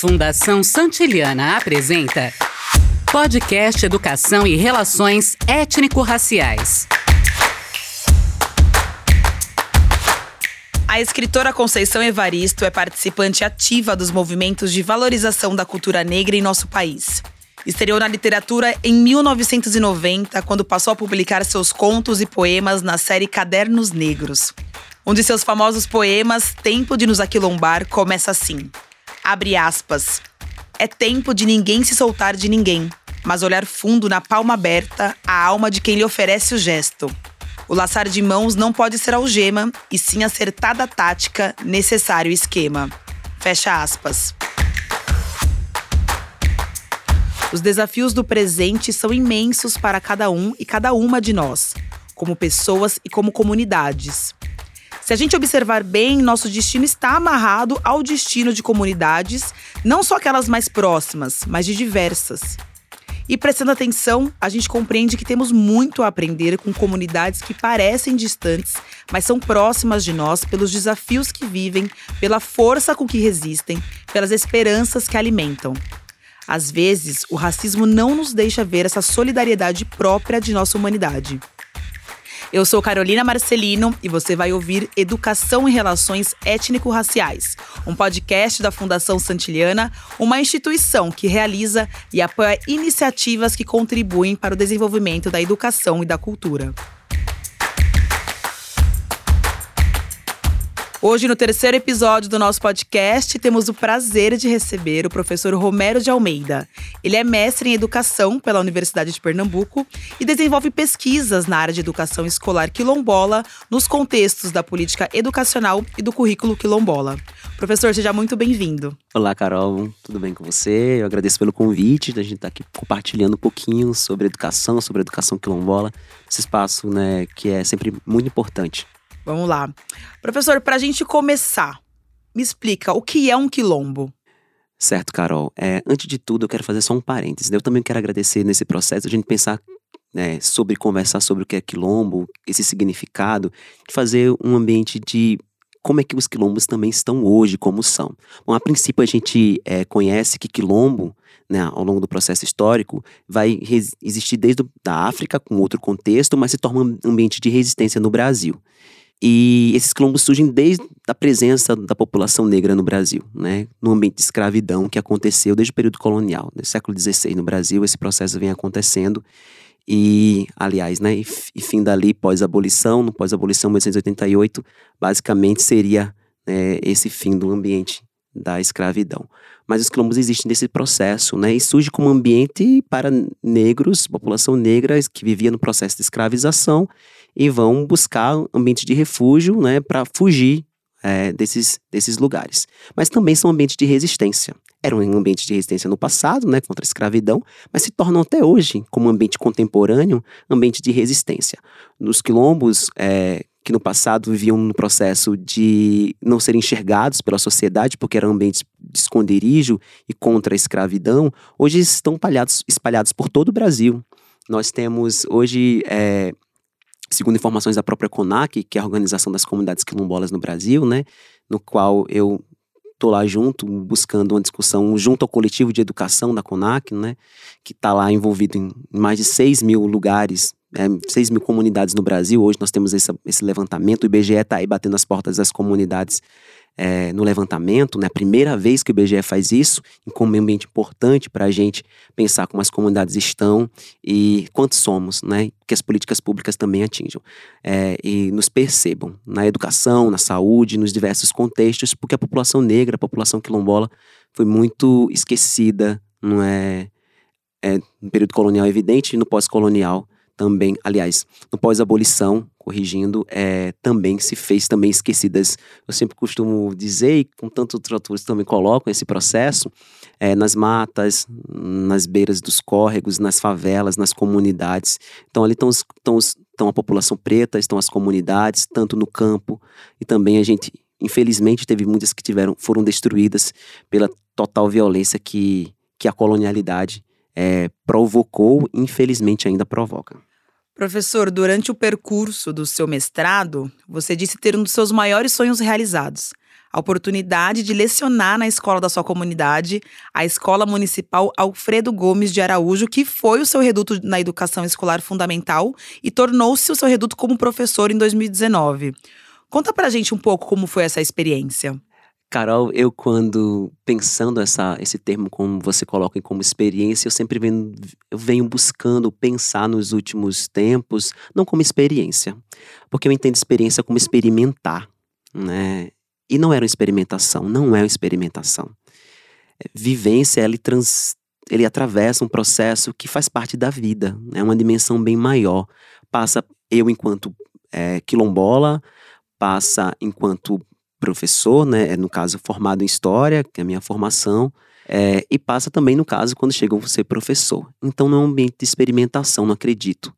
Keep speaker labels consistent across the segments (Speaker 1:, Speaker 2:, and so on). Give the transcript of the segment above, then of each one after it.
Speaker 1: Fundação Santiliana apresenta Podcast Educação e Relações Étnico-Raciais.
Speaker 2: A escritora Conceição Evaristo é participante ativa dos movimentos de valorização da cultura negra em nosso país. Estreou na literatura em 1990, quando passou a publicar seus contos e poemas na série Cadernos Negros. Um de seus famosos poemas, Tempo de nos aquilombar, começa assim: Abre aspas. É tempo de ninguém se soltar de ninguém, mas olhar fundo na palma aberta a alma de quem lhe oferece o gesto. O laçar de mãos não pode ser algema, e sim acertada tática, necessário esquema. Fecha aspas. Os desafios do presente são imensos para cada um e cada uma de nós, como pessoas e como comunidades. Se a gente observar bem, nosso destino está amarrado ao destino de comunidades, não só aquelas mais próximas, mas de diversas. E prestando atenção, a gente compreende que temos muito a aprender com comunidades que parecem distantes, mas são próximas de nós pelos desafios que vivem, pela força com que resistem, pelas esperanças que alimentam. Às vezes, o racismo não nos deixa ver essa solidariedade própria de nossa humanidade. Eu sou Carolina Marcelino e você vai ouvir Educação em Relações Étnico-Raciais, um podcast da Fundação Santiliana, uma instituição que realiza e apoia iniciativas que contribuem para o desenvolvimento da educação e da cultura. Hoje, no terceiro episódio do nosso podcast, temos o prazer de receber o professor Romero de Almeida. Ele é mestre em educação pela Universidade de Pernambuco e desenvolve pesquisas na área de educação escolar quilombola, nos contextos da política educacional e do currículo quilombola. Professor, seja muito bem-vindo.
Speaker 3: Olá, Carol, tudo bem com você? Eu agradeço pelo convite, a gente estar tá aqui compartilhando um pouquinho sobre educação, sobre educação quilombola, esse espaço né, que é sempre muito importante.
Speaker 2: Vamos lá. Professor, para a gente começar, me explica o que é um quilombo.
Speaker 3: Certo, Carol. É, antes de tudo, eu quero fazer só um parênteses. Né? Eu também quero agradecer nesse processo a gente pensar né, sobre conversar sobre o que é quilombo, esse significado, de fazer um ambiente de como é que os quilombos também estão hoje, como são. Bom, a princípio a gente é, conhece que quilombo, né, ao longo do processo histórico, vai existir desde a África, com outro contexto, mas se torna um ambiente de resistência no Brasil. E esses quilombos surgem desde a presença da população negra no Brasil, né? no ambiente de escravidão que aconteceu desde o período colonial. No século XVI no Brasil, esse processo vem acontecendo. E, aliás, né, e fim dali, pós-abolição, no pós-abolição 1888, basicamente seria né, esse fim do ambiente da escravidão. Mas os quilombos existem nesse processo, né? E surge como ambiente para negros, população negra que vivia no processo de escravização e vão buscar ambientes de refúgio, né, para fugir é, desses, desses lugares. Mas também são ambientes de resistência. Eram um ambiente de resistência no passado, né, contra a escravidão, mas se tornam até hoje, como ambiente contemporâneo, ambiente de resistência. Nos quilombos, é, que no passado viviam no processo de não serem enxergados pela sociedade, porque eram ambientes de esconderijo e contra a escravidão, hoje estão espalhados, espalhados por todo o Brasil. Nós temos hoje é, segundo informações da própria CONAC, que é a Organização das Comunidades Quilombolas no Brasil, né, no qual eu estou lá junto, buscando uma discussão junto ao coletivo de educação da CONAC, né, que está lá envolvido em mais de 6 mil lugares, é, 6 mil comunidades no Brasil. Hoje nós temos esse, esse levantamento, o IBGE está aí batendo as portas das comunidades é, no levantamento, né? A primeira vez que o IBGE faz isso, como um ambiente importante para a gente pensar como as comunidades estão e quantos somos, né? Que as políticas públicas também atinjam é, e nos percebam na educação, na saúde, nos diversos contextos, porque a população negra, a população quilombola foi muito esquecida, não é? é no período colonial evidente e no pós-colonial também, aliás, no pós-abolição, corrigindo, é, também se fez também esquecidas. Eu sempre costumo dizer, e com tantos outros autores também colocam esse processo, é, nas matas, nas beiras dos córregos, nas favelas, nas comunidades. Então ali estão, estão, estão a população preta, estão as comunidades, tanto no campo, e também a gente, infelizmente, teve muitas que tiveram, foram destruídas pela total violência que, que a colonialidade é, provocou, infelizmente ainda provoca.
Speaker 2: Professor, durante o percurso do seu mestrado, você disse ter um dos seus maiores sonhos realizados: a oportunidade de lecionar na escola da sua comunidade, a Escola Municipal Alfredo Gomes de Araújo, que foi o seu reduto na educação escolar fundamental e tornou-se o seu reduto como professor em 2019. Conta pra gente um pouco como foi essa experiência.
Speaker 3: Carol, eu quando pensando essa, esse termo como você coloca como experiência, eu sempre venho, eu venho buscando pensar nos últimos tempos, não como experiência, porque eu entendo experiência como experimentar, né? E não era uma experimentação, não é uma experimentação. É, vivência, ele, trans, ele atravessa um processo que faz parte da vida, é uma dimensão bem maior. Passa eu enquanto é, quilombola, passa enquanto professor, né, é, no caso formado em História, que é a minha formação, é, e passa também, no caso, quando chega a ser professor. Então não é um ambiente de experimentação, não acredito.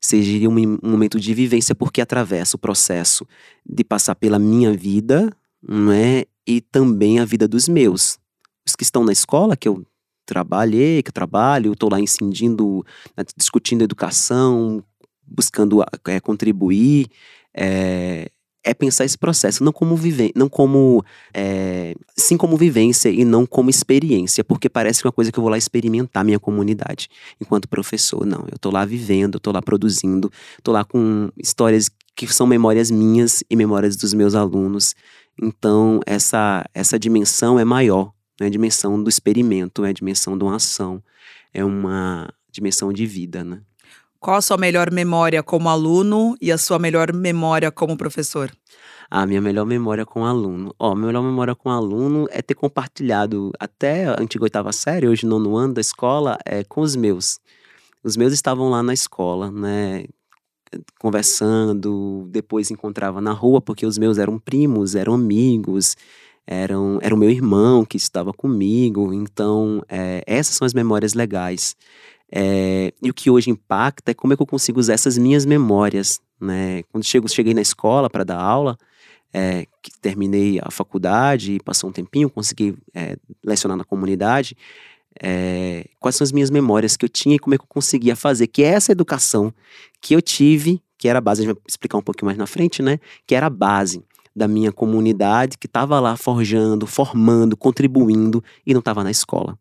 Speaker 3: Seja um, um momento de vivência, porque atravessa o processo de passar pela minha vida, não é? E também a vida dos meus. Os que estão na escola, que eu trabalhei, que eu trabalho, estou lá incidindo, né, discutindo educação, buscando é, contribuir, é, é pensar esse processo não como viver, não como é, sim como vivência e não como experiência, porque parece que é uma coisa que eu vou lá experimentar minha comunidade enquanto professor. Não, eu tô lá vivendo, eu tô lá produzindo, tô lá com histórias que são memórias minhas e memórias dos meus alunos. Então essa essa dimensão é maior, é a dimensão do experimento, é a dimensão de uma ação, é uma dimensão de vida, né?
Speaker 2: Qual a sua melhor memória como aluno e a sua melhor memória como professor?
Speaker 3: A minha melhor memória com aluno. Ó, minha melhor memória com aluno é ter compartilhado até a antiga oitava série, hoje nono ano da escola, é, com os meus. Os meus estavam lá na escola, né? Conversando, depois encontrava na rua, porque os meus eram primos, eram amigos, eram, era o meu irmão que estava comigo. Então, é, essas são as memórias legais. É, e o que hoje impacta é como é que eu consigo usar essas minhas memórias, né? Quando chego, cheguei na escola para dar aula, é, que terminei a faculdade, passou um tempinho, consegui é, lecionar na comunidade, é, quais são as minhas memórias que eu tinha e como é que eu conseguia fazer, que é essa educação que eu tive, que era a base, a gente vai explicar um pouquinho mais na frente, né? Que era a base da minha comunidade, que estava lá forjando, formando, contribuindo e não estava na escola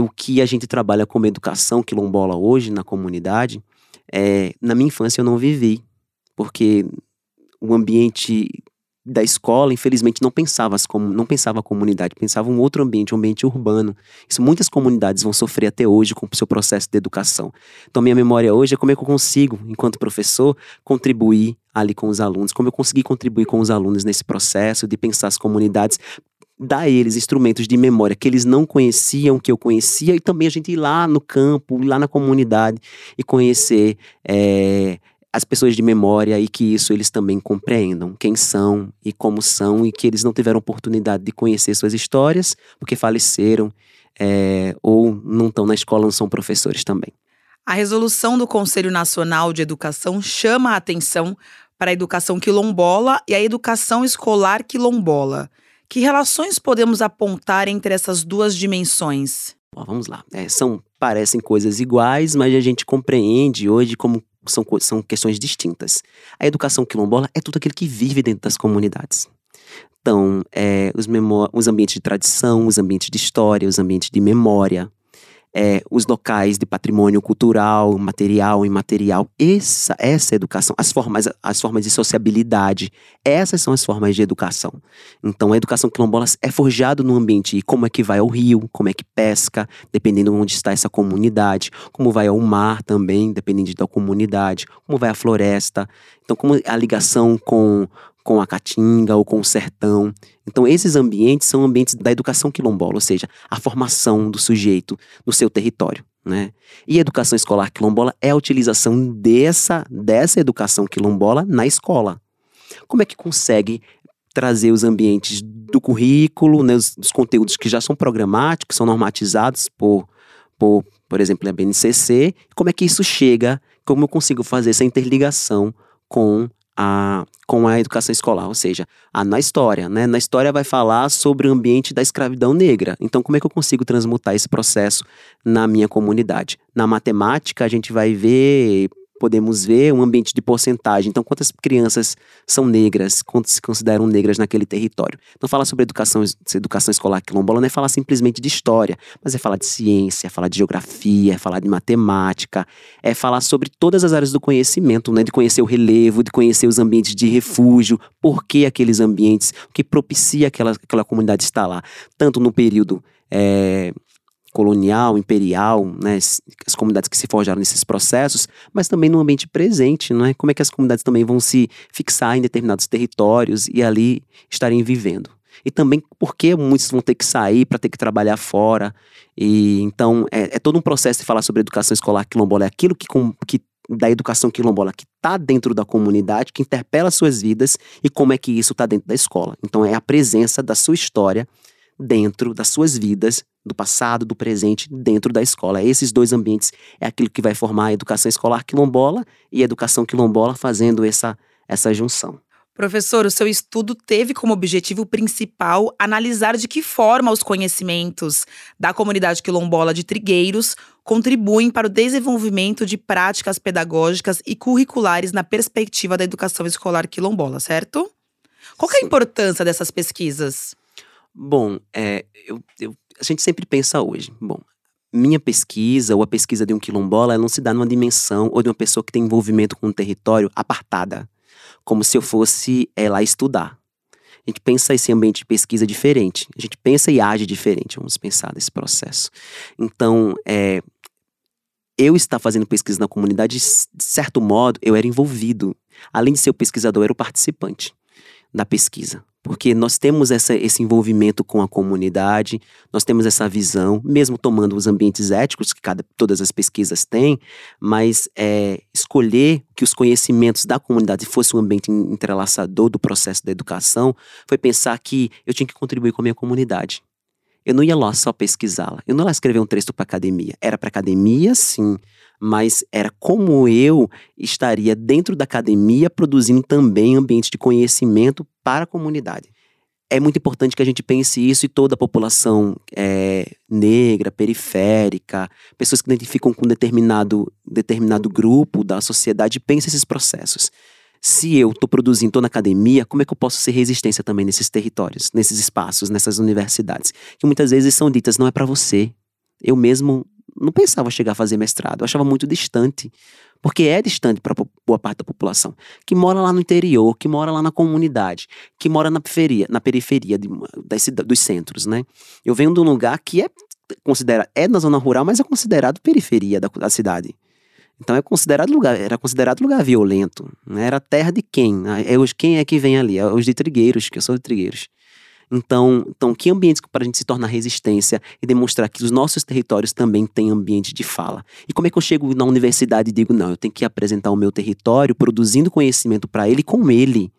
Speaker 3: o que a gente trabalha como educação quilombola hoje na comunidade, é, na minha infância eu não vivi, porque o ambiente da escola, infelizmente, não pensava como não pensava a comunidade, pensava um outro ambiente, um ambiente urbano. Isso muitas comunidades vão sofrer até hoje com o seu processo de educação. Então, minha memória hoje é como é que eu consigo, enquanto professor, contribuir ali com os alunos, como eu consegui contribuir com os alunos nesse processo de pensar as comunidades dar a eles instrumentos de memória que eles não conheciam, que eu conhecia, e também a gente ir lá no campo, ir lá na comunidade e conhecer é, as pessoas de memória e que isso eles também compreendam quem são e como são e que eles não tiveram oportunidade de conhecer suas histórias porque faleceram é, ou não estão na escola, não são professores também.
Speaker 2: A resolução do Conselho Nacional de Educação chama a atenção para a educação quilombola e a educação escolar quilombola. Que relações podemos apontar entre essas duas dimensões?
Speaker 3: Bom, vamos lá. É, são parecem coisas iguais, mas a gente compreende hoje como são, são questões distintas. A educação quilombola é tudo aquilo que vive dentro das comunidades. Então, é, os, os ambientes de tradição, os ambientes de história, os ambientes de memória, é, os locais de patrimônio cultural, material, imaterial. Essa, essa educação, as formas, as formas de sociabilidade, essas são as formas de educação. Então, a educação quilombola é forjado no ambiente como é que vai ao rio, como é que pesca, dependendo de onde está essa comunidade, como vai ao mar também, dependendo da comunidade, como vai à floresta. Então, como a ligação com com a caatinga ou com o sertão. Então, esses ambientes são ambientes da educação quilombola, ou seja, a formação do sujeito no seu território. Né? E a educação escolar quilombola é a utilização dessa, dessa educação quilombola na escola. Como é que consegue trazer os ambientes do currículo, né, os, os conteúdos que já são programáticos, são normatizados por, por, por exemplo, a BNCC, como é que isso chega, como eu consigo fazer essa interligação com a, com a educação escolar, ou seja, a, na história, né? Na história vai falar sobre o ambiente da escravidão negra. Então, como é que eu consigo transmutar esse processo na minha comunidade? Na matemática, a gente vai ver podemos ver um ambiente de porcentagem. Então, quantas crianças são negras, quantas se consideram negras naquele território. Então, falar sobre educação, educação escolar quilombola não é falar simplesmente de história, mas é falar de ciência, é falar de geografia, é falar de matemática, é falar sobre todas as áreas do conhecimento, né? De conhecer o relevo, de conhecer os ambientes de refúgio, por que aqueles ambientes, o que propicia aquela, aquela comunidade estar lá. Tanto no período é, colonial, imperial, né, as comunidades que se forjaram nesses processos, mas também no ambiente presente, não é? Como é que as comunidades também vão se fixar em determinados territórios e ali estarem vivendo. E também porque muitos vão ter que sair para ter que trabalhar fora. E então é, é, todo um processo de falar sobre educação escolar quilombola, é aquilo que, com, que da educação quilombola que está dentro da comunidade, que interpela suas vidas e como é que isso está dentro da escola. Então é a presença da sua história dentro das suas vidas, do passado, do presente, dentro da escola. Esses dois ambientes é aquilo que vai formar a educação escolar quilombola e a educação quilombola fazendo essa, essa junção.
Speaker 2: Professor, o seu estudo teve como objetivo principal analisar de que forma os conhecimentos da comunidade quilombola de Trigueiros contribuem para o desenvolvimento de práticas pedagógicas e curriculares na perspectiva da educação escolar quilombola, certo? Qual é a importância dessas pesquisas?
Speaker 3: Bom, é, eu, eu, a gente sempre pensa hoje, bom, minha pesquisa ou a pesquisa de um quilombola, ela não se dá numa dimensão ou de uma pessoa que tem envolvimento com o território apartada, como se eu fosse é, lá estudar. A gente pensa esse ambiente de pesquisa diferente, a gente pensa e age diferente, vamos pensar nesse processo. Então, é, eu estar fazendo pesquisa na comunidade, de certo modo, eu era envolvido. Além de ser o pesquisador, eu era o participante da pesquisa porque nós temos essa, esse envolvimento com a comunidade, nós temos essa visão, mesmo tomando os ambientes éticos que cada, todas as pesquisas têm, mas é, escolher que os conhecimentos da comunidade fosse um ambiente entrelaçador do processo da educação, foi pensar que eu tinha que contribuir com a minha comunidade. Eu não ia lá só pesquisá-la, eu não ia lá escrever um texto para academia. Era para academia, sim, mas era como eu estaria dentro da academia produzindo também ambiente de conhecimento para a comunidade. É muito importante que a gente pense isso e toda a população é, negra, periférica, pessoas que identificam com determinado, determinado grupo da sociedade, pense esses processos. Se eu estou produzindo, estou na academia, como é que eu posso ser resistência também nesses territórios, nesses espaços, nessas universidades? Que muitas vezes são ditas, não é para você. Eu mesmo não pensava chegar a fazer mestrado, eu achava muito distante, porque é distante para boa parte da população, que mora lá no interior, que mora lá na comunidade, que mora na periferia, na periferia de, dos centros, né? Eu venho de um lugar que é considerado, é na zona rural, mas é considerado periferia da, da cidade. Então é considerado lugar, era considerado lugar violento, né? Era terra de quem? É os quem é que vem ali? É os de Trigueiros, que eu sou de Trigueiros. Então, então que ambientes para a gente se tornar resistência e demonstrar que os nossos territórios também têm ambiente de fala? E como é que eu chego na universidade e digo, não, eu tenho que apresentar o meu território produzindo conhecimento para ele com ele.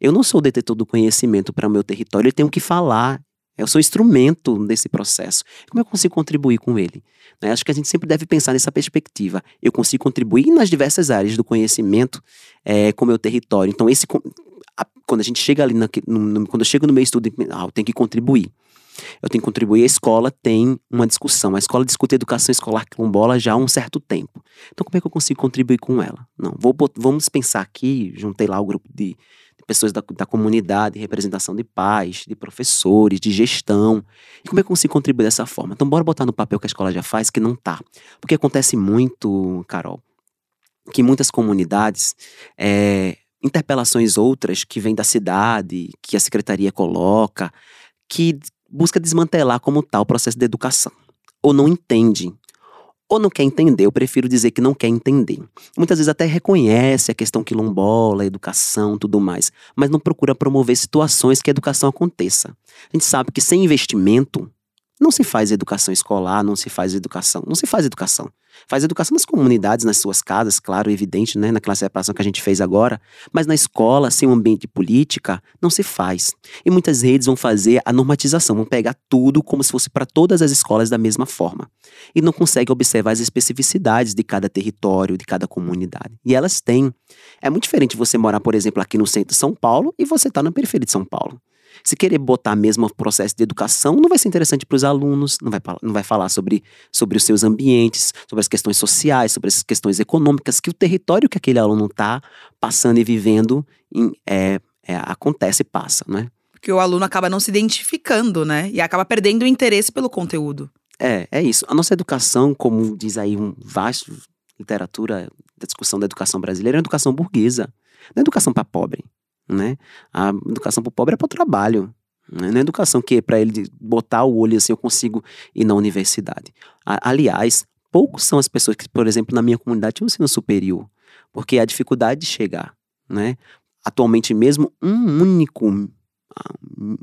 Speaker 3: Eu não sou o detetor do conhecimento para o meu território, eu tenho que falar. Eu sou instrumento desse processo. Como eu consigo contribuir com ele? Né? Acho que a gente sempre deve pensar nessa perspectiva. Eu consigo contribuir nas diversas áreas do conhecimento é, com o meu território. Então, esse, quando a gente chega ali, na, no, quando eu chego no meu estudo, ah, eu tenho que contribuir. Eu tenho que contribuir. A escola tem uma discussão. A escola discute a educação escolar quilombola já há um certo tempo. Então, como é que eu consigo contribuir com ela? Não, vou, vamos pensar aqui, juntei lá o grupo de, de pessoas da, da comunidade, representação de pais, de professores, de gestão. E como é que eu consigo contribuir dessa forma? Então, bora botar no papel que a escola já faz, que não tá. Porque acontece muito, Carol, que muitas comunidades é, interpelações outras que vêm da cidade, que a secretaria coloca, que busca desmantelar como tal o processo de educação. Ou não entende, ou não quer entender, eu prefiro dizer que não quer entender. Muitas vezes até reconhece a questão quilombola, a educação, tudo mais, mas não procura promover situações que a educação aconteça. A gente sabe que sem investimento não se faz educação escolar, não se faz educação, não se faz educação. Faz educação nas comunidades, nas suas casas, claro, evidente, né, naquela separação que a gente fez agora, mas na escola, sem um ambiente de política, não se faz. E muitas redes vão fazer a normatização, vão pegar tudo como se fosse para todas as escolas da mesma forma. E não conseguem observar as especificidades de cada território, de cada comunidade. E elas têm. É muito diferente você morar, por exemplo, aqui no centro de São Paulo e você estar tá na periferia de São Paulo. Se querer botar mesmo o processo de educação, não vai ser interessante para os alunos, não vai, não vai falar sobre, sobre os seus ambientes, sobre as questões sociais, sobre as questões econômicas, que o território que aquele aluno está passando e vivendo em, é, é, acontece e passa, né?
Speaker 2: Porque o aluno acaba não se identificando, né? E acaba perdendo o interesse pelo conteúdo.
Speaker 3: É, é isso. A nossa educação, como diz aí um vasto literatura da discussão da educação brasileira, é uma educação burguesa. Não é educação para pobre, né? A educação para o pobre é para o trabalho. Né? Não é educação que para ele botar o olho assim eu consigo ir na universidade. A, aliás, poucos são as pessoas que, por exemplo, na minha comunidade tinham ensino superior, porque a dificuldade de chegar, né? Atualmente mesmo um único ah,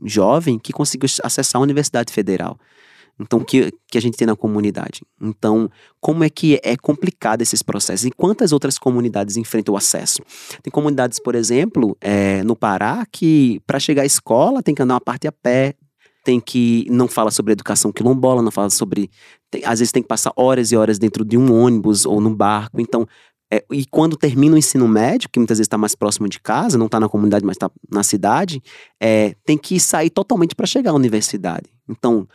Speaker 3: jovem que conseguiu acessar a Universidade Federal. Então, que, que a gente tem na comunidade. Então, como é que é complicado esses processos? E quantas outras comunidades enfrentam o acesso? Tem comunidades, por exemplo, é, no Pará, que para chegar à escola tem que andar uma parte a pé, tem que não fala sobre educação quilombola, não fala sobre. Tem, às vezes tem que passar horas e horas dentro de um ônibus ou num barco. Então, é, e quando termina o ensino médio, que muitas vezes está mais próximo de casa, não está na comunidade, mas está na cidade, é, tem que sair totalmente para chegar à universidade. Então,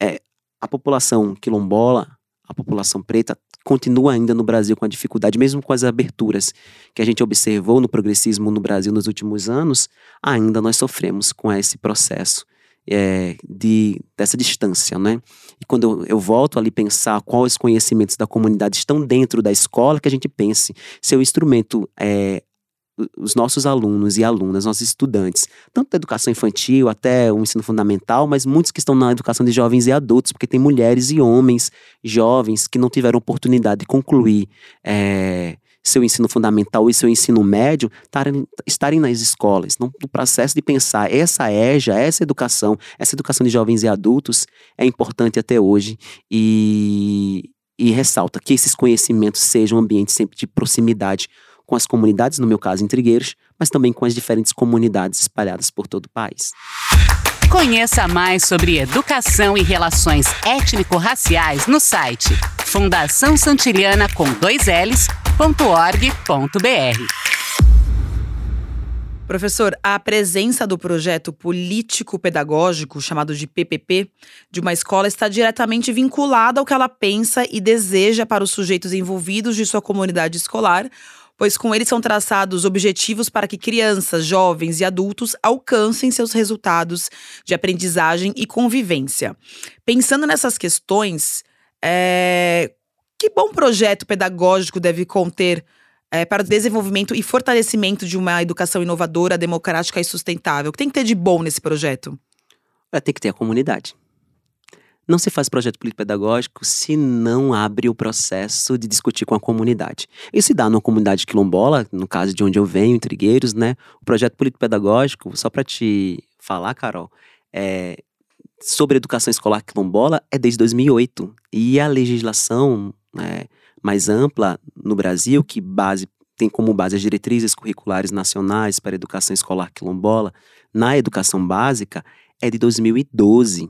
Speaker 3: é, a população quilombola, a população preta, continua ainda no Brasil com a dificuldade, mesmo com as aberturas que a gente observou no progressismo no Brasil nos últimos anos, ainda nós sofremos com esse processo é, de, dessa distância, né? E quando eu, eu, volto ali pensar quais conhecimentos da comunidade estão dentro da escola, que a gente pense se o instrumento é, os nossos alunos e alunas, nossos estudantes, tanto da educação infantil até o ensino fundamental, mas muitos que estão na educação de jovens e adultos, porque tem mulheres e homens jovens que não tiveram oportunidade de concluir é, seu ensino fundamental e seu ensino médio, tarem, estarem nas escolas, no, no processo de pensar essa EJA, essa educação, essa educação de jovens e adultos é importante até hoje e, e ressalta que esses conhecimentos sejam um ambiente sempre de proximidade com as comunidades, no meu caso em Trigueiros, mas também com as diferentes comunidades espalhadas por todo o país.
Speaker 1: Conheça mais sobre educação e relações étnico-raciais no site Fundação Santiliana com dois L's,
Speaker 2: Professor, a presença do projeto político-pedagógico, chamado de PPP, de uma escola está diretamente vinculada ao que ela pensa e deseja para os sujeitos envolvidos de sua comunidade escolar, pois com ele são traçados objetivos para que crianças, jovens e adultos alcancem seus resultados de aprendizagem e convivência. Pensando nessas questões, é... que bom projeto pedagógico deve conter é, para o desenvolvimento e fortalecimento de uma educação inovadora, democrática e sustentável? O que tem que ter de bom nesse projeto?
Speaker 3: É, tem que ter a comunidade. Não se faz projeto político-pedagógico se não abre o processo de discutir com a comunidade. Isso se dá numa comunidade quilombola, no caso de onde eu venho, Trigueiros, né? O projeto político-pedagógico, só para te falar, Carol, é, sobre educação escolar quilombola é desde 2008. E a legislação né, mais ampla no Brasil, que base tem como base as diretrizes curriculares nacionais para a educação escolar quilombola, na educação básica, é de 2012.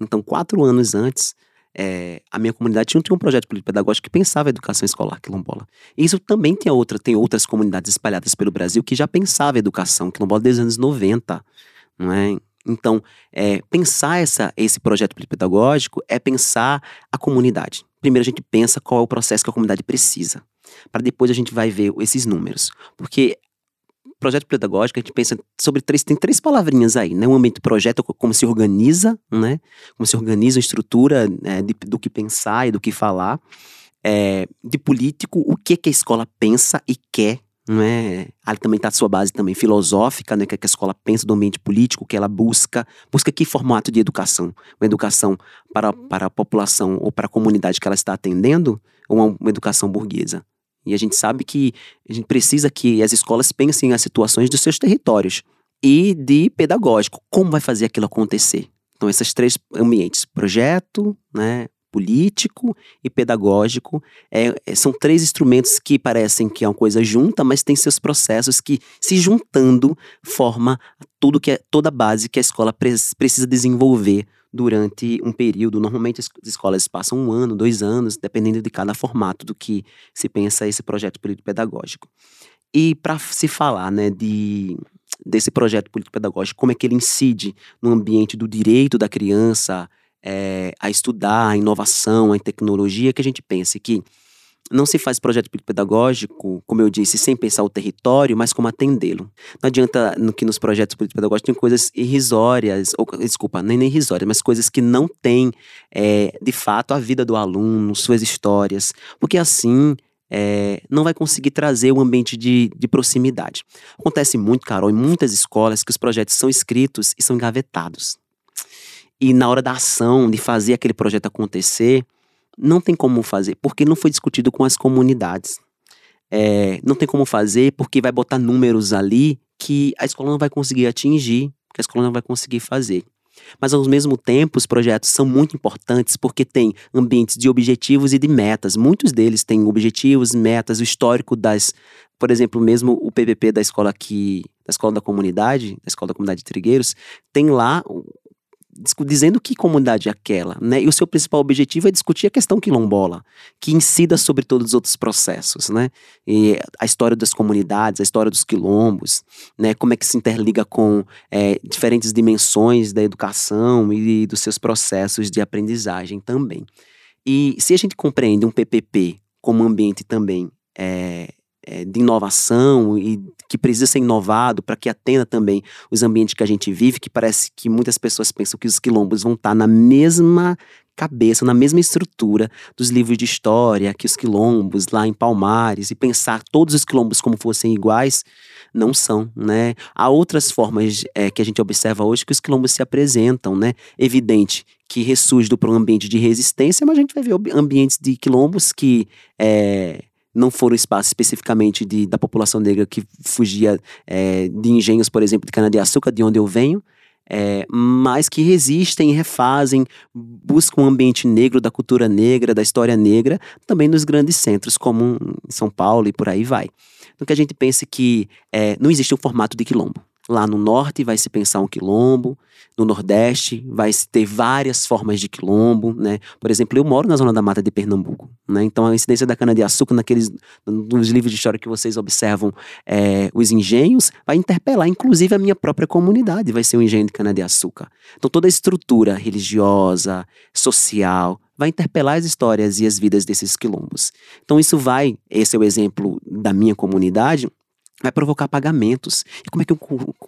Speaker 3: Então, quatro anos antes, é, a minha comunidade tinha, tinha um projeto político-pedagógico que pensava a educação escolar quilombola. E isso também tem, outra, tem outras comunidades espalhadas pelo Brasil que já pensavam a educação quilombola desde os anos 90. Não é? Então, é, pensar essa, esse projeto pedagógico é pensar a comunidade. Primeiro a gente pensa qual é o processo que a comunidade precisa, para depois a gente vai ver esses números. Porque projeto pedagógico, a gente pensa sobre três, tem três palavrinhas aí, né? Um ambiente projeto, como se organiza, né? Como se organiza a estrutura né? de, do que pensar e do que falar. É, de político, o que, que a escola pensa e quer, não é? Ali também está a sua base também filosófica, né? Que, que a escola pensa do ambiente político, que ela busca, busca que formato de educação? Uma educação para, para a população ou para a comunidade que ela está atendendo, ou uma, uma educação burguesa? E a gente sabe que a gente precisa que as escolas pensem as situações dos seus territórios e de pedagógico, como vai fazer aquilo acontecer. Então, esses três ambientes, projeto, né, político e pedagógico, é, é são três instrumentos que parecem que é uma coisa junta, mas tem seus processos que, se juntando, forma tudo que é, toda a base que a escola precisa desenvolver durante um período. Normalmente as escolas passam um ano, dois anos, dependendo de cada formato do que se pensa esse projeto político pedagógico. E para se falar né, de, desse projeto político-pedagógico, como é que ele incide no ambiente do direito da criança é, a estudar a inovação, a tecnologia, que a gente pense que não se faz projeto pedagógico, como eu disse, sem pensar o território, mas como atendê-lo. Não adianta no que nos projetos pedagógicos tem coisas irrisórias, ou desculpa, nem, nem irrisórias, mas coisas que não têm, é, de fato, a vida do aluno, suas histórias, porque assim é, não vai conseguir trazer um ambiente de, de proximidade. Acontece muito, Carol, em muitas escolas que os projetos são escritos e são engavetados. E na hora da ação, de fazer aquele projeto acontecer, não tem como fazer, porque não foi discutido com as comunidades. É, não tem como fazer porque vai botar números ali que a escola não vai conseguir atingir, que a escola não vai conseguir fazer. Mas ao mesmo tempo, os projetos são muito importantes porque tem ambientes de objetivos e de metas. Muitos deles têm objetivos, metas, o histórico das, por exemplo, mesmo o PPP da escola aqui, da escola da comunidade, da escola da comunidade de Trigueiros, tem lá dizendo que comunidade é aquela, né? E o seu principal objetivo é discutir a questão quilombola, que incida sobre todos os outros processos, né? E a história das comunidades, a história dos quilombos, né? Como é que se interliga com é, diferentes dimensões da educação e dos seus processos de aprendizagem também. E se a gente compreende um PPP como ambiente também é, é, de inovação e que precisa ser inovado para que atenda também os ambientes que a gente vive, que parece que muitas pessoas pensam que os quilombos vão estar tá na mesma cabeça, na mesma estrutura dos livros de história, que os quilombos lá em Palmares, e pensar todos os quilombos como fossem iguais, não são, né? Há outras formas é, que a gente observa hoje que os quilombos se apresentam, né? Evidente que ressurge do ambiente de resistência, mas a gente vai ver ambientes de quilombos que é, não foram espaços especificamente de, da população negra que fugia é, de engenhos, por exemplo, de cana-de-açúcar, de onde eu venho, é, mas que resistem, refazem, buscam um ambiente negro, da cultura negra, da história negra, também nos grandes centros, como em São Paulo e por aí vai. Então que a gente pense que é, não existe um formato de quilombo. Lá no norte vai se pensar um quilombo, no nordeste vai ter várias formas de quilombo, né? Por exemplo, eu moro na zona da mata de Pernambuco, né? Então a incidência da cana-de-açúcar naqueles nos livros de história que vocês observam é, os engenhos vai interpelar, inclusive a minha própria comunidade vai ser um engenho de cana-de-açúcar. Então toda a estrutura religiosa, social, vai interpelar as histórias e as vidas desses quilombos. Então isso vai, esse é o exemplo da minha comunidade, vai provocar pagamentos. E como é que um,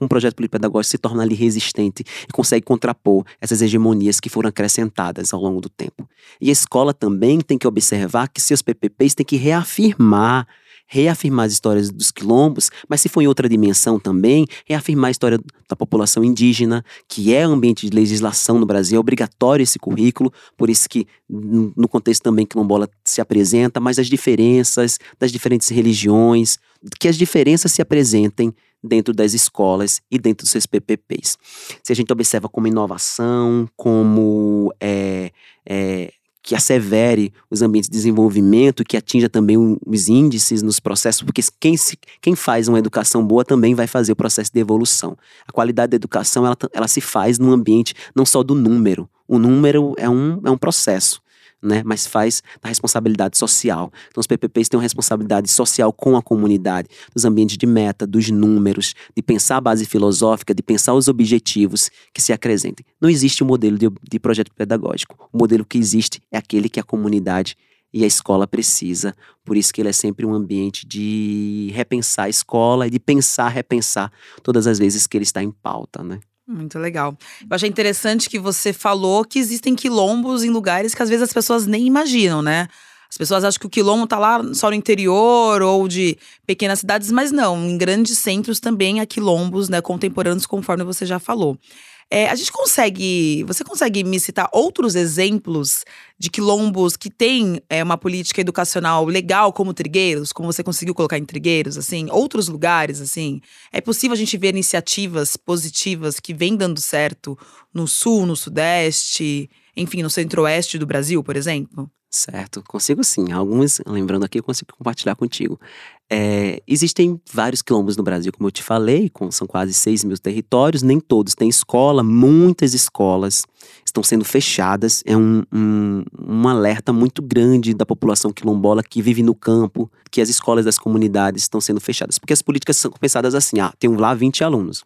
Speaker 3: um projeto polipedagógico se torna ali resistente e consegue contrapor essas hegemonias que foram acrescentadas ao longo do tempo? E a escola também tem que observar que seus PPPs têm que reafirmar reafirmar as histórias dos quilombos, mas se for em outra dimensão também, reafirmar a história da população indígena, que é ambiente de legislação no Brasil, é obrigatório esse currículo, por isso que no contexto também quilombola se apresenta, mas as diferenças das diferentes religiões, que as diferenças se apresentem dentro das escolas e dentro dos seus PPPs. Se a gente observa como inovação, como é, é, que assevere os ambientes de desenvolvimento, que atinja também os índices nos processos, porque quem, se, quem faz uma educação boa também vai fazer o processo de evolução. A qualidade da educação, ela, ela se faz num ambiente não só do número. O número é um, é um processo né? Mas faz da responsabilidade social. Então, os PPPs têm uma responsabilidade social com a comunidade, dos ambientes de meta, dos números, de pensar a base filosófica, de pensar os objetivos que se acrescentem. Não existe um modelo de, de projeto pedagógico. O modelo que existe é aquele que a comunidade e a escola precisa. Por isso que ele é sempre um ambiente de repensar a escola e de pensar, repensar todas as vezes que ele está em pauta, né?
Speaker 2: Muito legal. Eu achei interessante que você falou que existem quilombos em lugares que às vezes as pessoas nem imaginam, né? As pessoas acham que o quilombo tá lá só no interior ou de pequenas cidades, mas não. Em grandes centros também há quilombos, né, contemporâneos, conforme você já falou. É, a gente consegue. Você consegue me citar outros exemplos de quilombos que têm é, uma política educacional legal, como Trigueiros, como você conseguiu colocar em Trigueiros, assim, outros lugares, assim? É possível a gente ver iniciativas positivas que vêm dando certo no sul, no sudeste, enfim, no centro-oeste do Brasil, por exemplo?
Speaker 3: Certo, consigo sim. Alguns, lembrando aqui, eu consigo compartilhar contigo. É, existem vários quilombos no Brasil, como eu te falei, com, são quase 6 mil territórios, nem todos têm escola, muitas escolas estão sendo fechadas. É um, um, um alerta muito grande da população quilombola que vive no campo, que as escolas das comunidades estão sendo fechadas. Porque as políticas são pensadas assim: ah, tem lá 20 alunos.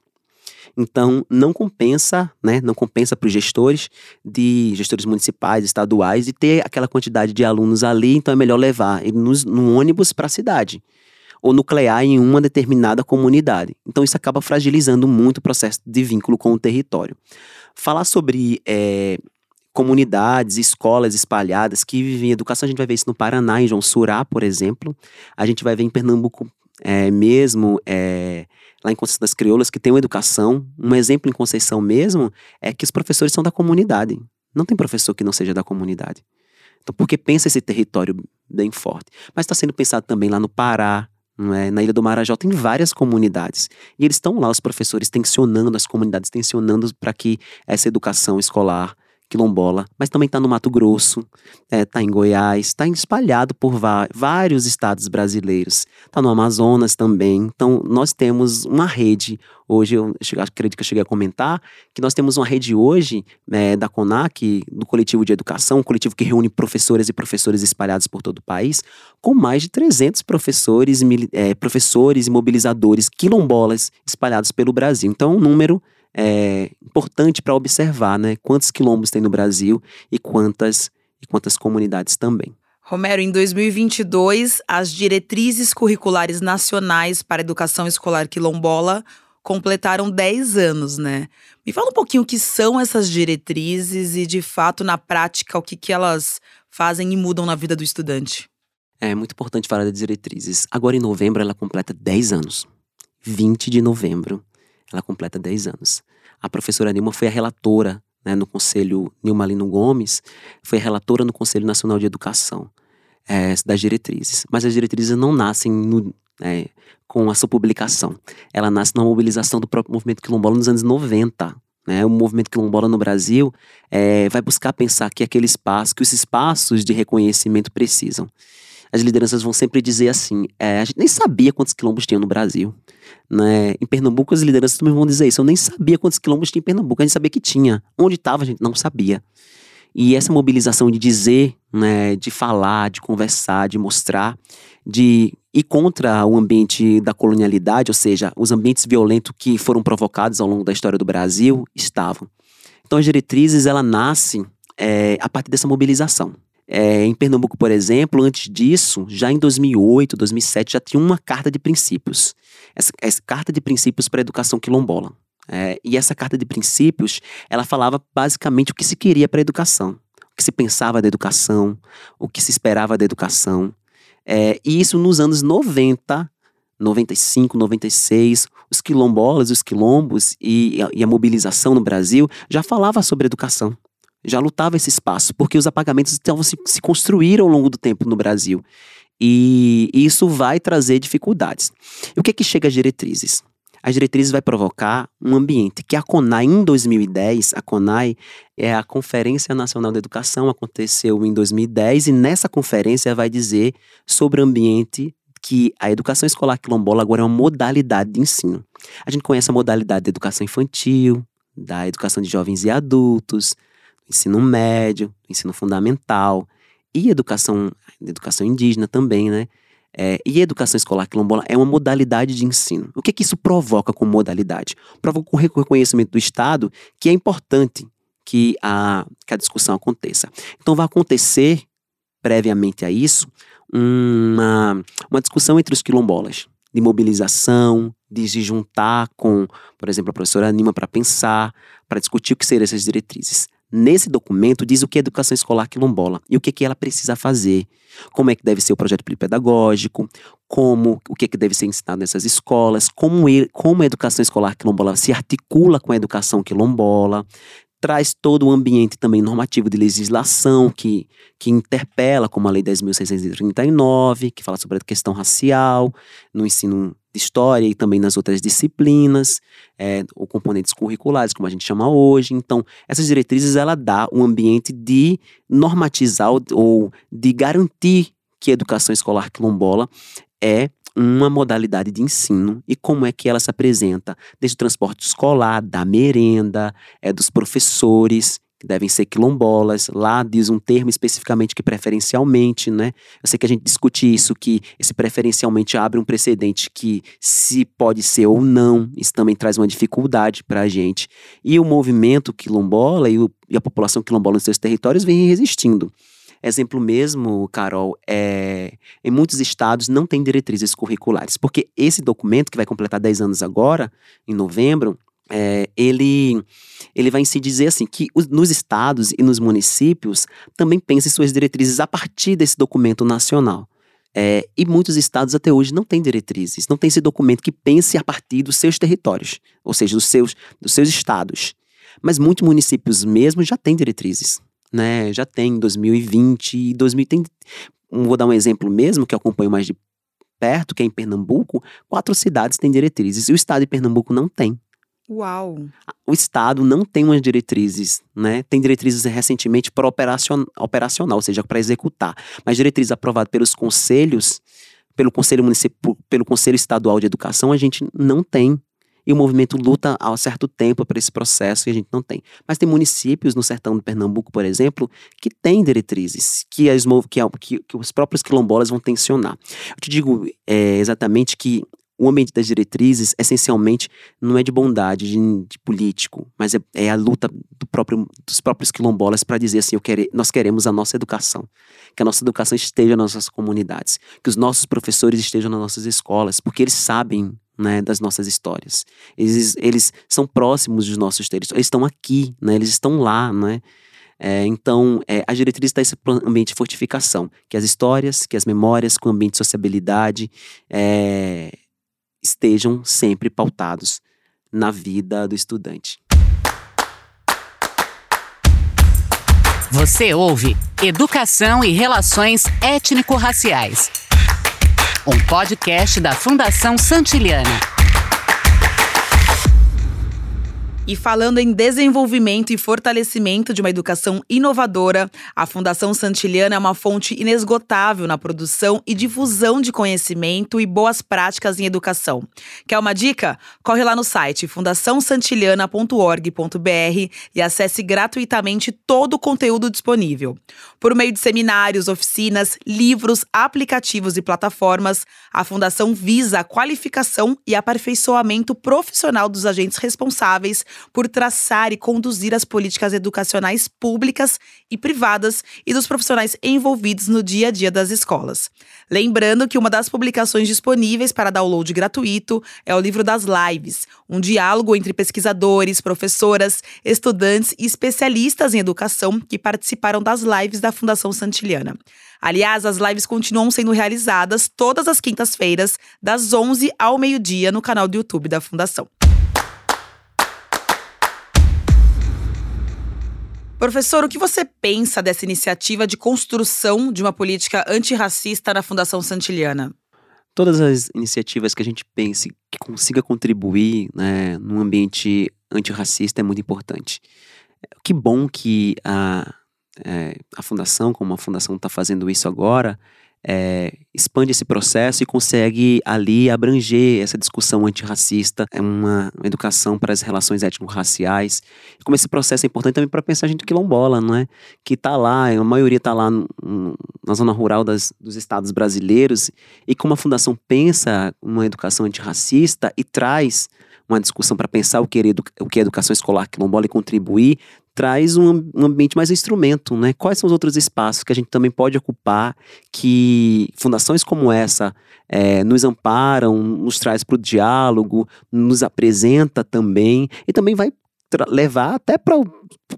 Speaker 3: Então, não compensa, né? Não compensa para os gestores de gestores municipais, estaduais, de ter aquela quantidade de alunos ali, então é melhor levar ele nos, no ônibus para a cidade ou nuclear em uma determinada comunidade. Então, isso acaba fragilizando muito o processo de vínculo com o território. Falar sobre é, comunidades, escolas espalhadas que vivem educação, a gente vai ver isso no Paraná, em João Surá, por exemplo. A gente vai ver em Pernambuco é, mesmo é, lá em Conceição das Crioulas, que tem uma educação. Um exemplo em Conceição mesmo é que os professores são da comunidade. Não tem professor que não seja da comunidade. Então, porque pensa esse território bem forte. Mas está sendo pensado também lá no Pará, é? na Ilha do Marajó tem várias comunidades. E eles estão lá, os professores, tensionando, as comunidades tensionando para que essa educação escolar quilombola, mas também está no Mato Grosso, está é, tá em Goiás, está espalhado por vários estados brasileiros, está no Amazonas também. Então, nós temos uma rede, hoje, eu acredito que eu cheguei a comentar, que nós temos uma rede hoje é, da CONAC, do Coletivo de Educação, um coletivo que reúne professoras e professores espalhados por todo o país, com mais de 300 professores, é, professores e mobilizadores quilombolas espalhados pelo Brasil. Então, um número é, importante para observar, né? Quantos quilombos tem no Brasil e quantas, e quantas comunidades também.
Speaker 2: Romero, em 2022, as diretrizes curriculares nacionais para a educação escolar quilombola completaram 10 anos, né? Me fala um pouquinho o que são essas diretrizes e, de fato, na prática, o que, que elas fazem e mudam na vida do estudante.
Speaker 3: É muito importante falar das diretrizes. Agora, em novembro, ela completa 10 anos. 20 de novembro ela completa 10 anos. A professora Nilma foi a relatora né, no Conselho, Nilma Lino Gomes, foi a relatora no Conselho Nacional de Educação é, das diretrizes. Mas as diretrizes não nascem no, é, com a sua publicação. Ela nasce na mobilização do próprio movimento quilombola nos anos 90. Né? O movimento quilombola no Brasil é, vai buscar pensar que aquele espaço, que os espaços de reconhecimento precisam as lideranças vão sempre dizer assim: é, a gente nem sabia quantos quilombos tinha no Brasil. Né? Em Pernambuco, as lideranças também vão dizer isso. Eu nem sabia quantos quilombos tinha em Pernambuco, a gente sabia que tinha. Onde estava, a gente não sabia. E essa mobilização de dizer, né, de falar, de conversar, de mostrar, de ir contra o ambiente da colonialidade, ou seja, os ambientes violentos que foram provocados ao longo da história do Brasil, estavam. Então, as diretrizes, ela nasce é, a partir dessa mobilização. É, em Pernambuco, por exemplo, antes disso, já em 2008, 2007, já tinha uma carta de princípios. Essa, essa carta de princípios para a educação quilombola. É, e essa carta de princípios, ela falava basicamente o que se queria para a educação, o que se pensava da educação, o que se esperava da educação. É, e isso nos anos 90, 95, 96, os quilombolas, os quilombos e, e a mobilização no Brasil já falava sobre educação já lutava esse espaço, porque os apagamentos estavam se, se construíram ao longo do tempo no Brasil. E isso vai trazer dificuldades. E o que é que chega às diretrizes? As diretrizes vai provocar um ambiente que a CONAI, em 2010, a CONAI é a Conferência Nacional da Educação, aconteceu em 2010, e nessa conferência vai dizer sobre o ambiente que a educação escolar quilombola agora é uma modalidade de ensino. A gente conhece a modalidade da educação infantil, da educação de jovens e adultos, ensino médio, ensino fundamental e educação, educação indígena também, né? É, e educação escolar quilombola é uma modalidade de ensino. O que, que isso provoca como modalidade? Provoca o reconhecimento do Estado que é importante que a, que a discussão aconteça. Então vai acontecer, previamente a isso, uma, uma discussão entre os quilombolas, de mobilização, de se juntar com, por exemplo, a professora Anima para pensar, para discutir o que seriam essas diretrizes. Nesse documento diz o que é educação escolar quilombola e o que, que ela precisa fazer, como é que deve ser o projeto pedagógico, como o que, que deve ser ensinado nessas escolas, como, ele, como a educação escolar quilombola se articula com a educação quilombola, traz todo o ambiente também normativo de legislação que, que interpela, como a Lei 10.639, que fala sobre a questão racial no ensino de história e também nas outras disciplinas, é, ou componentes curriculares, como a gente chama hoje. Então, essas diretrizes, ela dá um ambiente de normatizar ou de garantir que a educação escolar quilombola é uma modalidade de ensino e como é que ela se apresenta, desde o transporte escolar, da merenda, é dos professores, que devem ser quilombolas. Lá diz um termo especificamente que preferencialmente, né? Eu sei que a gente discute isso, que esse preferencialmente abre um precedente que se pode ser ou não, isso também traz uma dificuldade para a gente. E o movimento quilombola e, o, e a população quilombola nos seus territórios vem resistindo. Exemplo mesmo, Carol, é, em muitos estados não tem diretrizes curriculares, porque esse documento, que vai completar 10 anos agora, em novembro, é, ele, ele vai si dizer assim que os, nos estados e nos municípios também pensem suas diretrizes a partir desse documento nacional. É, e muitos estados até hoje não têm diretrizes, não tem esse documento que pense a partir dos seus territórios, ou seja, dos seus, dos seus estados. Mas muitos municípios mesmo já têm diretrizes né? Já tem 2020 e 2030. Vou dar um exemplo mesmo que eu acompanho mais de perto, que é em Pernambuco, quatro cidades têm diretrizes e o estado de Pernambuco não tem.
Speaker 2: Uau!
Speaker 3: O estado não tem umas diretrizes, né? Tem diretrizes recentemente para operacion, operacional, ou seja, para executar. Mas diretrizes aprovadas pelos conselhos, pelo Conselho Municipal, pelo Conselho Estadual de Educação, a gente não tem e o movimento luta há um certo tempo para esse processo e a gente não tem. Mas tem municípios no sertão do Pernambuco, por exemplo, que têm diretrizes, que, as, que, que, que os próprios quilombolas vão tensionar. Eu te digo é, exatamente que o ambiente das diretrizes, essencialmente, não é de bondade, de, de político, mas é, é, a luta do próprio, dos próprios quilombolas para dizer assim: quero, nós queremos a nossa educação, que a nossa educação esteja nas nossas comunidades, que os nossos professores estejam nas nossas escolas, porque eles sabem né, das nossas histórias. Eles, eles são próximos dos nossos territórios, eles estão aqui, né, eles estão lá, né? É, então, é, a diretriz está esse ambiente de fortificação, que as histórias, que as memórias com ambiente de sociabilidade é, estejam sempre pautados na vida do estudante.
Speaker 1: Você ouve Educação e Relações Étnico-Raciais um podcast da Fundação Santiliana.
Speaker 2: E falando em desenvolvimento e fortalecimento de uma educação inovadora, a Fundação Santiliana é uma fonte inesgotável na produção e difusão de conhecimento e boas práticas em educação. Quer uma dica? Corre lá no site fundaçãosantiliana.org.br e acesse gratuitamente todo o conteúdo disponível. Por meio de seminários, oficinas, livros, aplicativos e plataformas, a Fundação visa a qualificação e aperfeiçoamento profissional dos agentes responsáveis por traçar e conduzir as políticas educacionais públicas e privadas e dos profissionais envolvidos no dia a dia das escolas. Lembrando que uma das publicações disponíveis para download gratuito é o livro das lives, um diálogo entre pesquisadores, professoras, estudantes e especialistas em educação que participaram das lives da Fundação Santiliana. Aliás, as lives continuam sendo realizadas todas as quintas-feiras, das 11 ao meio-dia, no canal do YouTube da Fundação. Professor, o que você pensa dessa iniciativa de construção de uma política antirracista na Fundação Santiliana?
Speaker 3: Todas as iniciativas que a gente pense que consiga contribuir né, num ambiente antirracista é muito importante. Que bom que a, é, a fundação, como a fundação está fazendo isso agora, é, expande esse processo e consegue ali abranger essa discussão antirracista, é uma, educação para as relações étnico-raciais. Como esse processo é importante também para pensar a gente quilombola, não é? Que está lá, a maioria está lá no, na zona rural das, dos estados brasileiros, e como a Fundação pensa uma educação antirracista e traz uma discussão para pensar o que, é o que é educação escolar quilombola e contribuir, traz um, ambiente mais instrumento, né? Quais são os outros espaços que a gente também pode ocupar, que fundações como essa é, nos amparam, nos traz para o diálogo, nos apresenta também, e também vai levar até para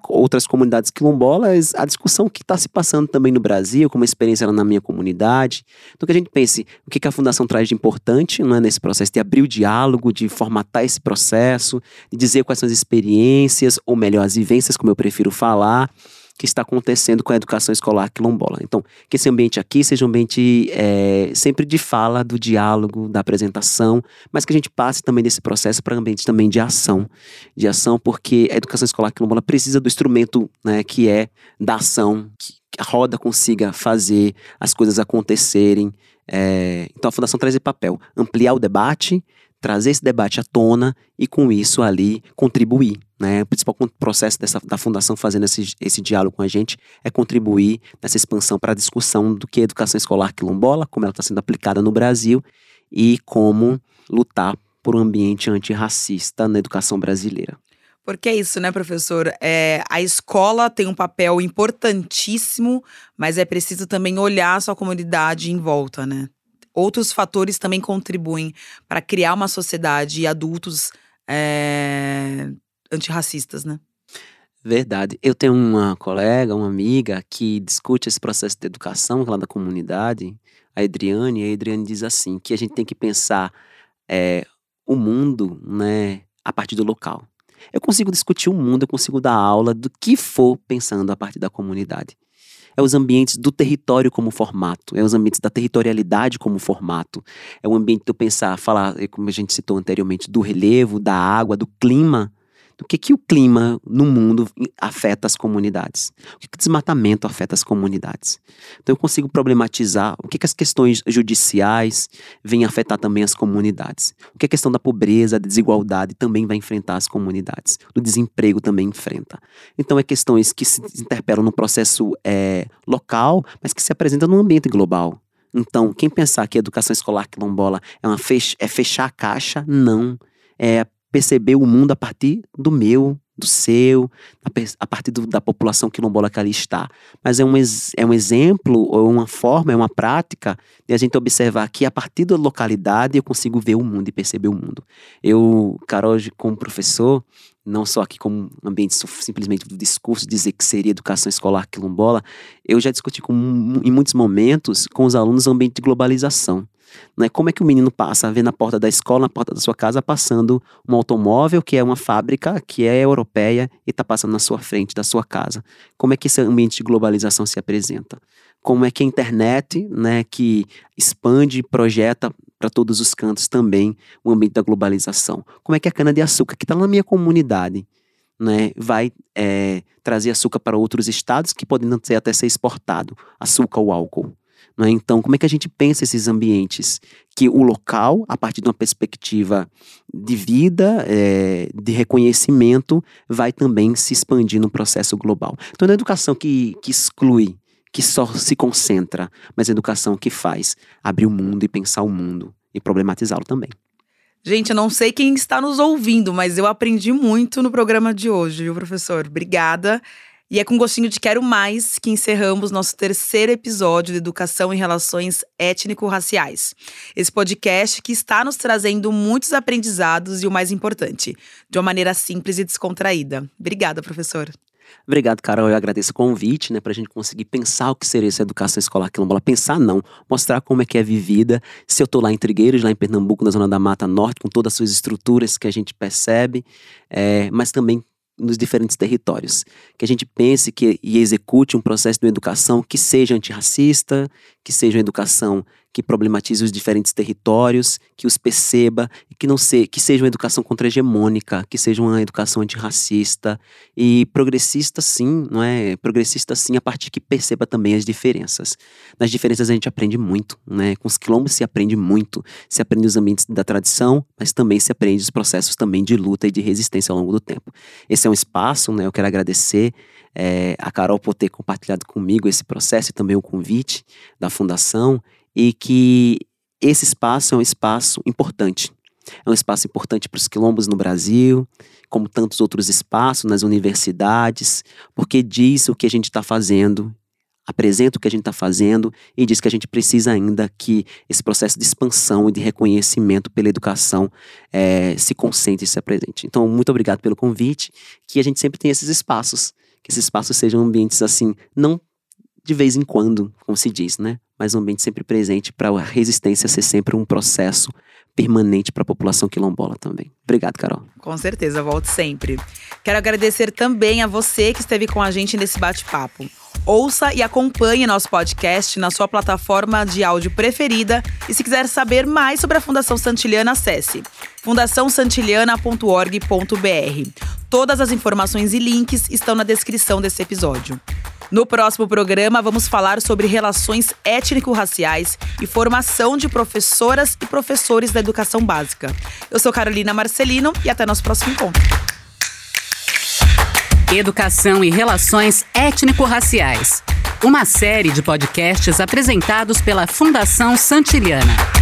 Speaker 3: outras comunidades quilombolas a discussão que está se passando também no Brasil, como experiência lá na minha comunidade. Então, que a gente pense o que, que a Fundação traz de importante não é, nesse processo, de abrir o diálogo, de formatar esse processo, de dizer quais são as experiências, ou melhor, as vivências, como eu prefiro falar, que está acontecendo com a educação escolar quilombola. Então, que esse ambiente aqui seja um ambiente é, sempre de fala, do diálogo, da apresentação, mas que a gente passe também desse processo para ambiente também de ação. De ação, porque a educação escolar quilombola precisa do instrumento né, que é da ação, que a roda consiga fazer as coisas acontecerem. É, então, a Fundação traz esse papel, ampliar o debate, trazer esse debate à tona e, com isso, ali contribuir. Né? O principal processo dessa, da Fundação fazendo esse, esse diálogo com a gente é contribuir nessa expansão para a discussão do que é educação escolar quilombola, como ela está sendo aplicada no Brasil e como lutar por um ambiente antirracista na educação brasileira.
Speaker 2: Porque é isso, né, professor? É, a escola tem um papel importantíssimo, mas é preciso também olhar a sua comunidade em volta, né? Outros fatores também contribuem para criar uma sociedade e adultos é, antirracistas, né?
Speaker 3: Verdade. Eu tenho uma colega, uma amiga que discute esse processo de educação lá da comunidade, a Adriane, e a Adriane diz assim, que a gente tem que pensar é, o mundo, né, a partir do local. Eu consigo discutir o mundo, eu consigo dar aula do que for pensando a partir da comunidade é os ambientes do território como formato, é os ambientes da territorialidade como formato, é o ambiente eu pensar, falar, como a gente citou anteriormente, do relevo, da água, do clima, do que, que o clima no mundo afeta as comunidades. O que, que o desmatamento afeta as comunidades. Então eu consigo problematizar o que, que as questões judiciais vêm afetar também as comunidades. O que a questão da pobreza, da desigualdade também vai enfrentar as comunidades. O desemprego também enfrenta. Então é questões que se interpelam no processo é, local, mas que se apresentam no ambiente global. Então, quem pensar que a educação escolar quilombola é, uma fech é fechar a caixa, não. É perceber o mundo a partir do meu, do seu, a partir do, da população quilombola que ali está. Mas é um, é um exemplo, ou uma forma, é uma prática de a gente observar que a partir da localidade eu consigo ver o mundo e perceber o mundo. Eu, Carol, como professor, não só aqui como ambiente simplesmente do discurso, dizer que seria educação escolar quilombola, eu já discuti com, em muitos momentos com os alunos o ambiente de globalização. Né? Como é que o menino passa a ver na porta da escola, na porta da sua casa, passando um automóvel que é uma fábrica, que é europeia e está passando na sua frente, da sua casa? Como é que esse ambiente de globalização se apresenta? Como é que a internet, né, que expande e projeta para todos os cantos também o ambiente da globalização? Como é que a cana-de-açúcar, que está na minha comunidade, né, vai é, trazer açúcar para outros estados que podem até ser exportado, açúcar ou álcool? Né? Então, como é que a gente pensa esses ambientes? Que o local, a partir de uma perspectiva de vida, é, de reconhecimento, vai também se expandir no processo global. Então, é educação que, que exclui, que só se concentra, mas é educação que faz abrir o mundo e pensar o mundo e problematizá-lo também.
Speaker 2: Gente, eu não sei quem está nos ouvindo, mas eu aprendi muito no programa de hoje, viu, professor? Obrigada. E é com gostinho de quero mais que encerramos nosso terceiro episódio de Educação em Relações Étnico-Raciais. Esse podcast que está nos trazendo muitos aprendizados e o mais importante, de uma maneira simples e descontraída. Obrigada, professor.
Speaker 3: Obrigado, Carol. Eu agradeço o convite, né, para a gente conseguir pensar o que seria essa educação escolar quilombola. Pensar não, mostrar como é que é vivida. Se eu estou lá em Trigueiros, lá em Pernambuco, na zona da Mata Norte, com todas as suas estruturas que a gente percebe, é, mas também nos diferentes territórios. Que a gente pense que, e execute um processo de educação que seja antirracista, que seja uma educação que problematize os diferentes territórios, que os perceba que não se, que seja uma educação contra-hegemônica, que seja uma educação antirracista e progressista sim, não é? Progressista sim a partir que perceba também as diferenças. Nas diferenças a gente aprende muito, né? Com os quilombos se aprende muito, se aprende os ambientes da tradição, mas também se aprende os processos também de luta e de resistência ao longo do tempo. Esse é um espaço, né? Eu quero agradecer é, a Carol por ter compartilhado comigo esse processo e também o convite da Fundação e que esse espaço é um espaço importante. É um espaço importante para os quilombos no Brasil, como tantos outros espaços nas universidades, porque diz o que a gente está fazendo apresenta o que a gente está fazendo e diz que a gente precisa ainda que esse processo de expansão e de reconhecimento pela educação é, se concentre e se apresente. Então, muito obrigado pelo convite, que a gente sempre tem esses espaços, que esses espaços sejam ambientes assim, não de vez em quando, como se diz, né? Mas um ambiente sempre presente para a resistência ser sempre um processo permanente para a população quilombola também. Obrigado, Carol.
Speaker 2: Com certeza, volto sempre. Quero agradecer também a você que esteve com a gente nesse bate-papo. Ouça e acompanhe nosso podcast na sua plataforma de áudio preferida. E se quiser saber mais sobre a Fundação Santiliana, acesse fundaçãosantiliana.org.br. Todas as informações e links estão na descrição desse episódio. No próximo programa, vamos falar sobre relações étnico-raciais e formação de professoras e professores da educação básica. Eu sou Carolina Marcelino e até nosso próximo encontro.
Speaker 1: Educação e Relações Étnico-Raciais. Uma série de podcasts apresentados pela Fundação Santiliana.